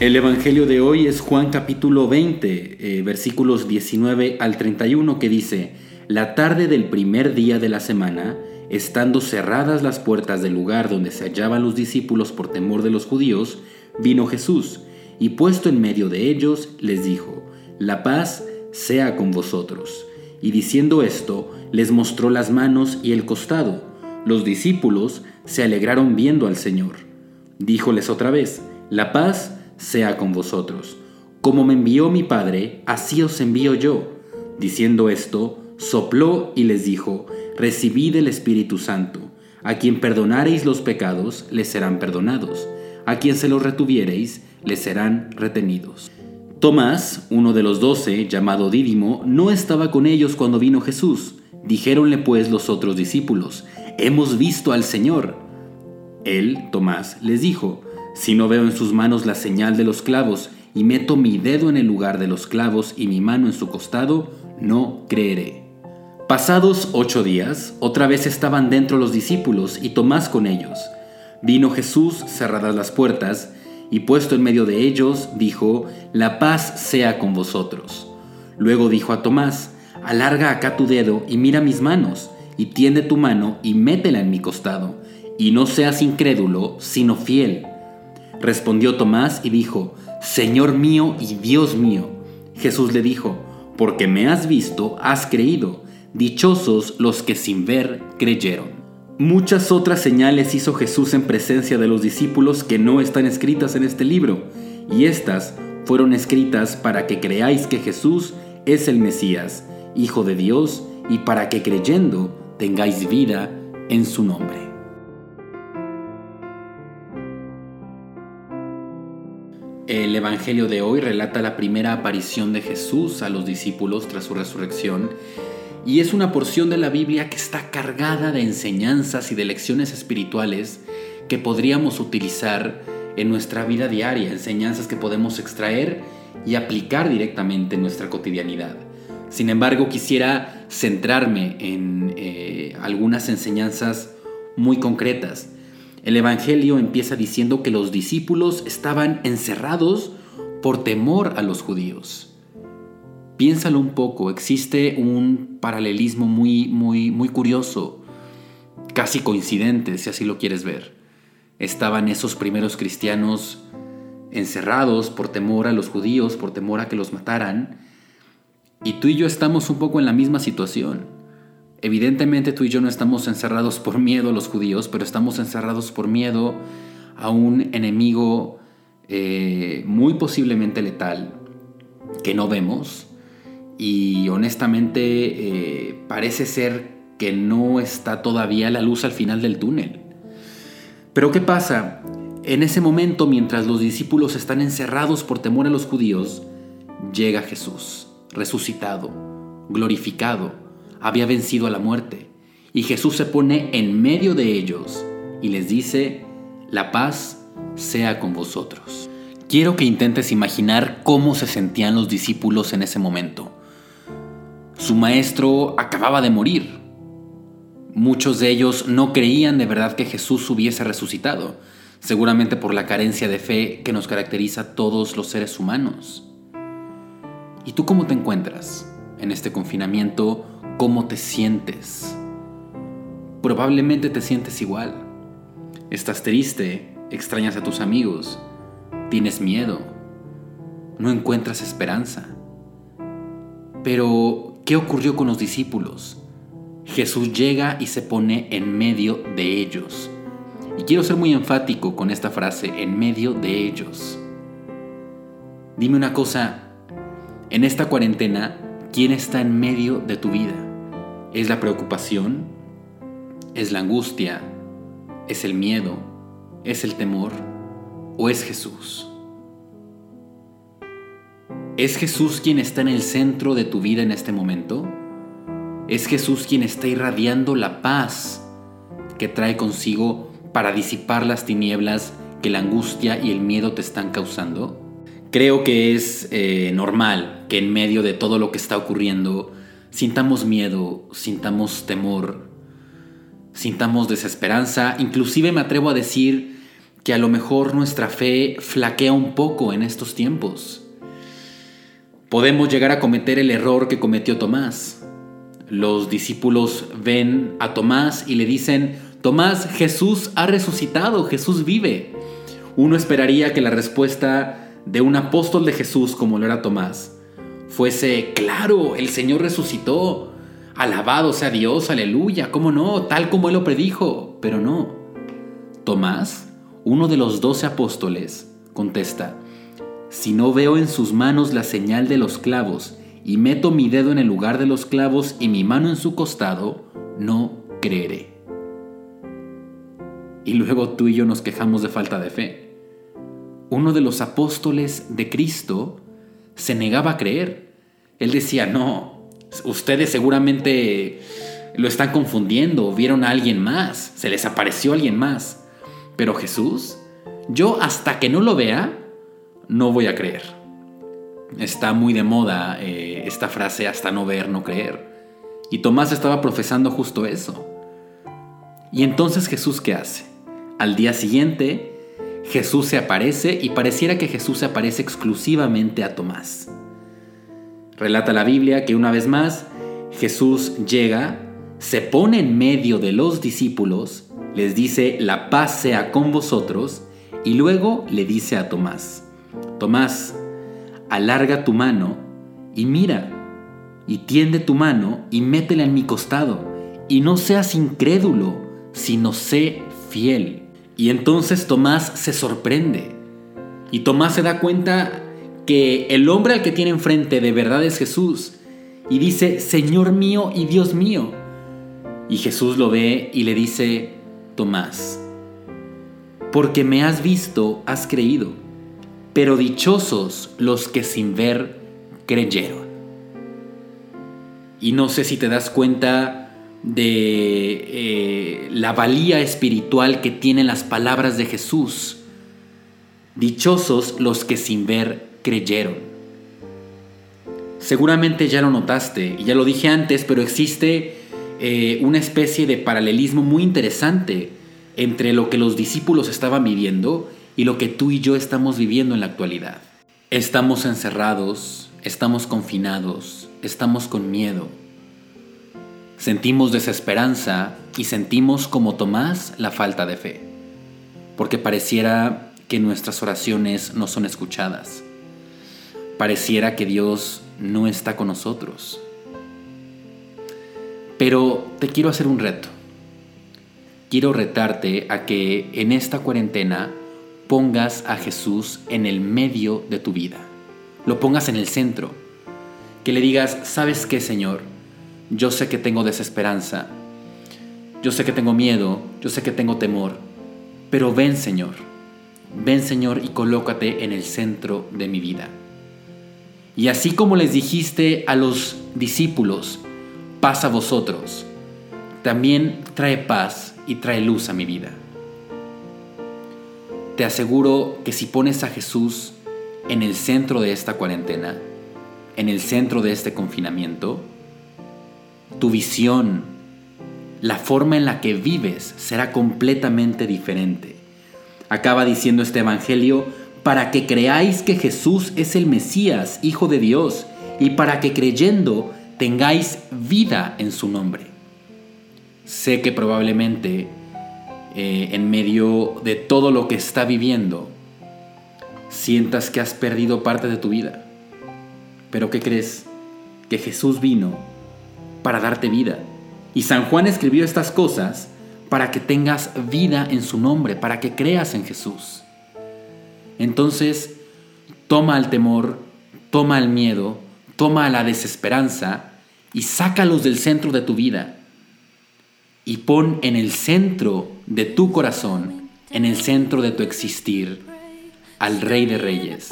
El Evangelio de hoy es Juan capítulo 20, eh, versículos 19 al 31, que dice, La tarde del primer día de la semana, estando cerradas las puertas del lugar donde se hallaban los discípulos por temor de los judíos, vino Jesús, y puesto en medio de ellos, les dijo, La paz sea con vosotros. Y diciendo esto, les mostró las manos y el costado. Los discípulos se alegraron viendo al Señor. Díjoles otra vez, La paz sea con vosotros. Como me envió mi Padre, así os envío yo. Diciendo esto, sopló y les dijo, Recibid el Espíritu Santo. A quien perdonareis los pecados, les serán perdonados. A quien se los retuviereis, les serán retenidos. Tomás, uno de los doce, llamado Dídimo, no estaba con ellos cuando vino Jesús. Dijéronle pues los otros discípulos, Hemos visto al Señor. Él, Tomás, les dijo, Si no veo en sus manos la señal de los clavos, y meto mi dedo en el lugar de los clavos y mi mano en su costado, no creeré. Pasados ocho días, otra vez estaban dentro los discípulos y Tomás con ellos. Vino Jesús cerradas las puertas, y puesto en medio de ellos, dijo, La paz sea con vosotros. Luego dijo a Tomás, Alarga acá tu dedo y mira mis manos, y tiende tu mano y métela en mi costado, y no seas incrédulo, sino fiel. Respondió Tomás y dijo, Señor mío y Dios mío. Jesús le dijo, Porque me has visto, has creído. Dichosos los que sin ver creyeron. Muchas otras señales hizo Jesús en presencia de los discípulos que no están escritas en este libro, y estas fueron escritas para que creáis que Jesús es el Mesías, Hijo de Dios, y para que creyendo tengáis vida en su nombre. El Evangelio de hoy relata la primera aparición de Jesús a los discípulos tras su resurrección y es una porción de la Biblia que está cargada de enseñanzas y de lecciones espirituales que podríamos utilizar en nuestra vida diaria, enseñanzas que podemos extraer y aplicar directamente en nuestra cotidianidad. Sin embargo, quisiera centrarme en eh, algunas enseñanzas muy concretas. El Evangelio empieza diciendo que los discípulos estaban encerrados por temor a los judíos. Piénsalo un poco, existe un paralelismo muy, muy, muy curioso, casi coincidente, si así lo quieres ver. Estaban esos primeros cristianos encerrados por temor a los judíos, por temor a que los mataran, y tú y yo estamos un poco en la misma situación. Evidentemente tú y yo no estamos encerrados por miedo a los judíos, pero estamos encerrados por miedo a un enemigo eh, muy posiblemente letal que no vemos y honestamente eh, parece ser que no está todavía la luz al final del túnel. Pero ¿qué pasa? En ese momento, mientras los discípulos están encerrados por temor a los judíos, llega Jesús, resucitado, glorificado, había vencido a la muerte, y Jesús se pone en medio de ellos y les dice, la paz sea con vosotros. Quiero que intentes imaginar cómo se sentían los discípulos en ese momento. Su maestro acababa de morir. Muchos de ellos no creían de verdad que Jesús hubiese resucitado, seguramente por la carencia de fe que nos caracteriza a todos los seres humanos. ¿Y tú cómo te encuentras en este confinamiento? ¿Cómo te sientes? Probablemente te sientes igual. Estás triste, extrañas a tus amigos, tienes miedo, no encuentras esperanza. Pero ¿Qué ocurrió con los discípulos? Jesús llega y se pone en medio de ellos. Y quiero ser muy enfático con esta frase, en medio de ellos. Dime una cosa, en esta cuarentena, ¿quién está en medio de tu vida? ¿Es la preocupación? ¿Es la angustia? ¿Es el miedo? ¿Es el temor? ¿O es Jesús? ¿Es Jesús quien está en el centro de tu vida en este momento? ¿Es Jesús quien está irradiando la paz que trae consigo para disipar las tinieblas que la angustia y el miedo te están causando? Creo que es eh, normal que en medio de todo lo que está ocurriendo sintamos miedo, sintamos temor, sintamos desesperanza, inclusive me atrevo a decir que a lo mejor nuestra fe flaquea un poco en estos tiempos. Podemos llegar a cometer el error que cometió Tomás. Los discípulos ven a Tomás y le dicen, Tomás, Jesús ha resucitado, Jesús vive. Uno esperaría que la respuesta de un apóstol de Jesús como lo era Tomás fuese, claro, el Señor resucitó, alabado sea Dios, aleluya, cómo no, tal como Él lo predijo, pero no. Tomás, uno de los doce apóstoles, contesta, si no veo en sus manos la señal de los clavos, y meto mi dedo en el lugar de los clavos y mi mano en su costado, no creeré y luego tú y yo nos quejamos de falta de fe. Uno de los apóstoles de Cristo se negaba a creer. Él decía, no, ustedes seguramente lo están confundiendo, vieron a alguien más, se les apareció alguien más. Pero Jesús, yo hasta que no lo vea, no voy a creer. Está muy de moda eh, esta frase hasta no ver, no creer. Y Tomás estaba profesando justo eso. Y entonces Jesús, ¿qué hace? Al día siguiente, Jesús se aparece y pareciera que Jesús se aparece exclusivamente a Tomás. Relata la Biblia que una vez más Jesús llega, se pone en medio de los discípulos, les dice, la paz sea con vosotros, y luego le dice a Tomás, Tomás, alarga tu mano y mira, y tiende tu mano y métela en mi costado, y no seas incrédulo, sino sé fiel. Y entonces Tomás se sorprende. Y Tomás se da cuenta que el hombre al que tiene enfrente de verdad es Jesús. Y dice, Señor mío y Dios mío. Y Jesús lo ve y le dice, Tomás, porque me has visto, has creído. Pero dichosos los que sin ver creyeron. Y no sé si te das cuenta de eh, la valía espiritual que tienen las palabras de Jesús. Dichosos los que sin ver creyeron. Seguramente ya lo notaste, y ya lo dije antes, pero existe eh, una especie de paralelismo muy interesante entre lo que los discípulos estaban viviendo y lo que tú y yo estamos viviendo en la actualidad. Estamos encerrados, estamos confinados, estamos con miedo Sentimos desesperanza y sentimos como Tomás la falta de fe, porque pareciera que nuestras oraciones no son escuchadas. Pareciera que Dios no está con nosotros. Pero te quiero hacer un reto. Quiero retarte a que en esta cuarentena pongas a Jesús en el medio de tu vida. Lo pongas en el centro. Que le digas, ¿sabes qué, Señor? Yo sé que tengo desesperanza, yo sé que tengo miedo, yo sé que tengo temor, pero ven Señor, ven Señor y colócate en el centro de mi vida. Y así como les dijiste a los discípulos, paz a vosotros, también trae paz y trae luz a mi vida. Te aseguro que si pones a Jesús en el centro de esta cuarentena, en el centro de este confinamiento, tu visión, la forma en la que vives será completamente diferente. Acaba diciendo este Evangelio, para que creáis que Jesús es el Mesías, Hijo de Dios, y para que creyendo tengáis vida en su nombre. Sé que probablemente eh, en medio de todo lo que está viviendo, sientas que has perdido parte de tu vida. Pero ¿qué crees? Que Jesús vino para darte vida. Y San Juan escribió estas cosas para que tengas vida en su nombre, para que creas en Jesús. Entonces, toma el temor, toma el miedo, toma la desesperanza y sácalos del centro de tu vida. Y pon en el centro de tu corazón, en el centro de tu existir, al Rey de Reyes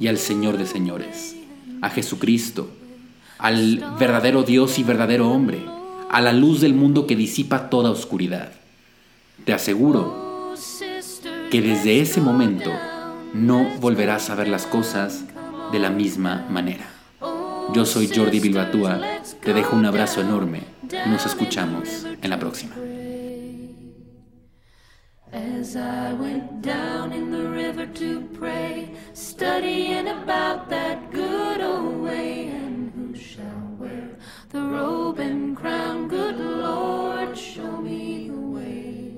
y al Señor de Señores, a Jesucristo al verdadero Dios y verdadero hombre, a la luz del mundo que disipa toda oscuridad. Te aseguro que desde ese momento no volverás a ver las cosas de la misma manera. Yo soy Jordi Bilbatúa, te dejo un abrazo enorme y nos escuchamos en la próxima. As I went down in the river to pray, studying about that good old the robe and crown? Good Lord, show me the way.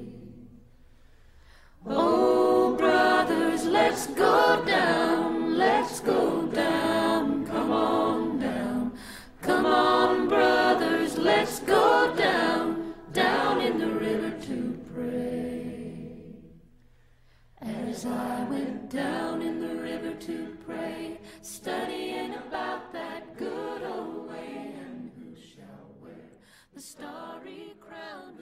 Oh, brothers, let's go down, let's go down, come on down, come on, brothers, let's go down, down in the river to pray. As I went down in the river to pray, the starry crown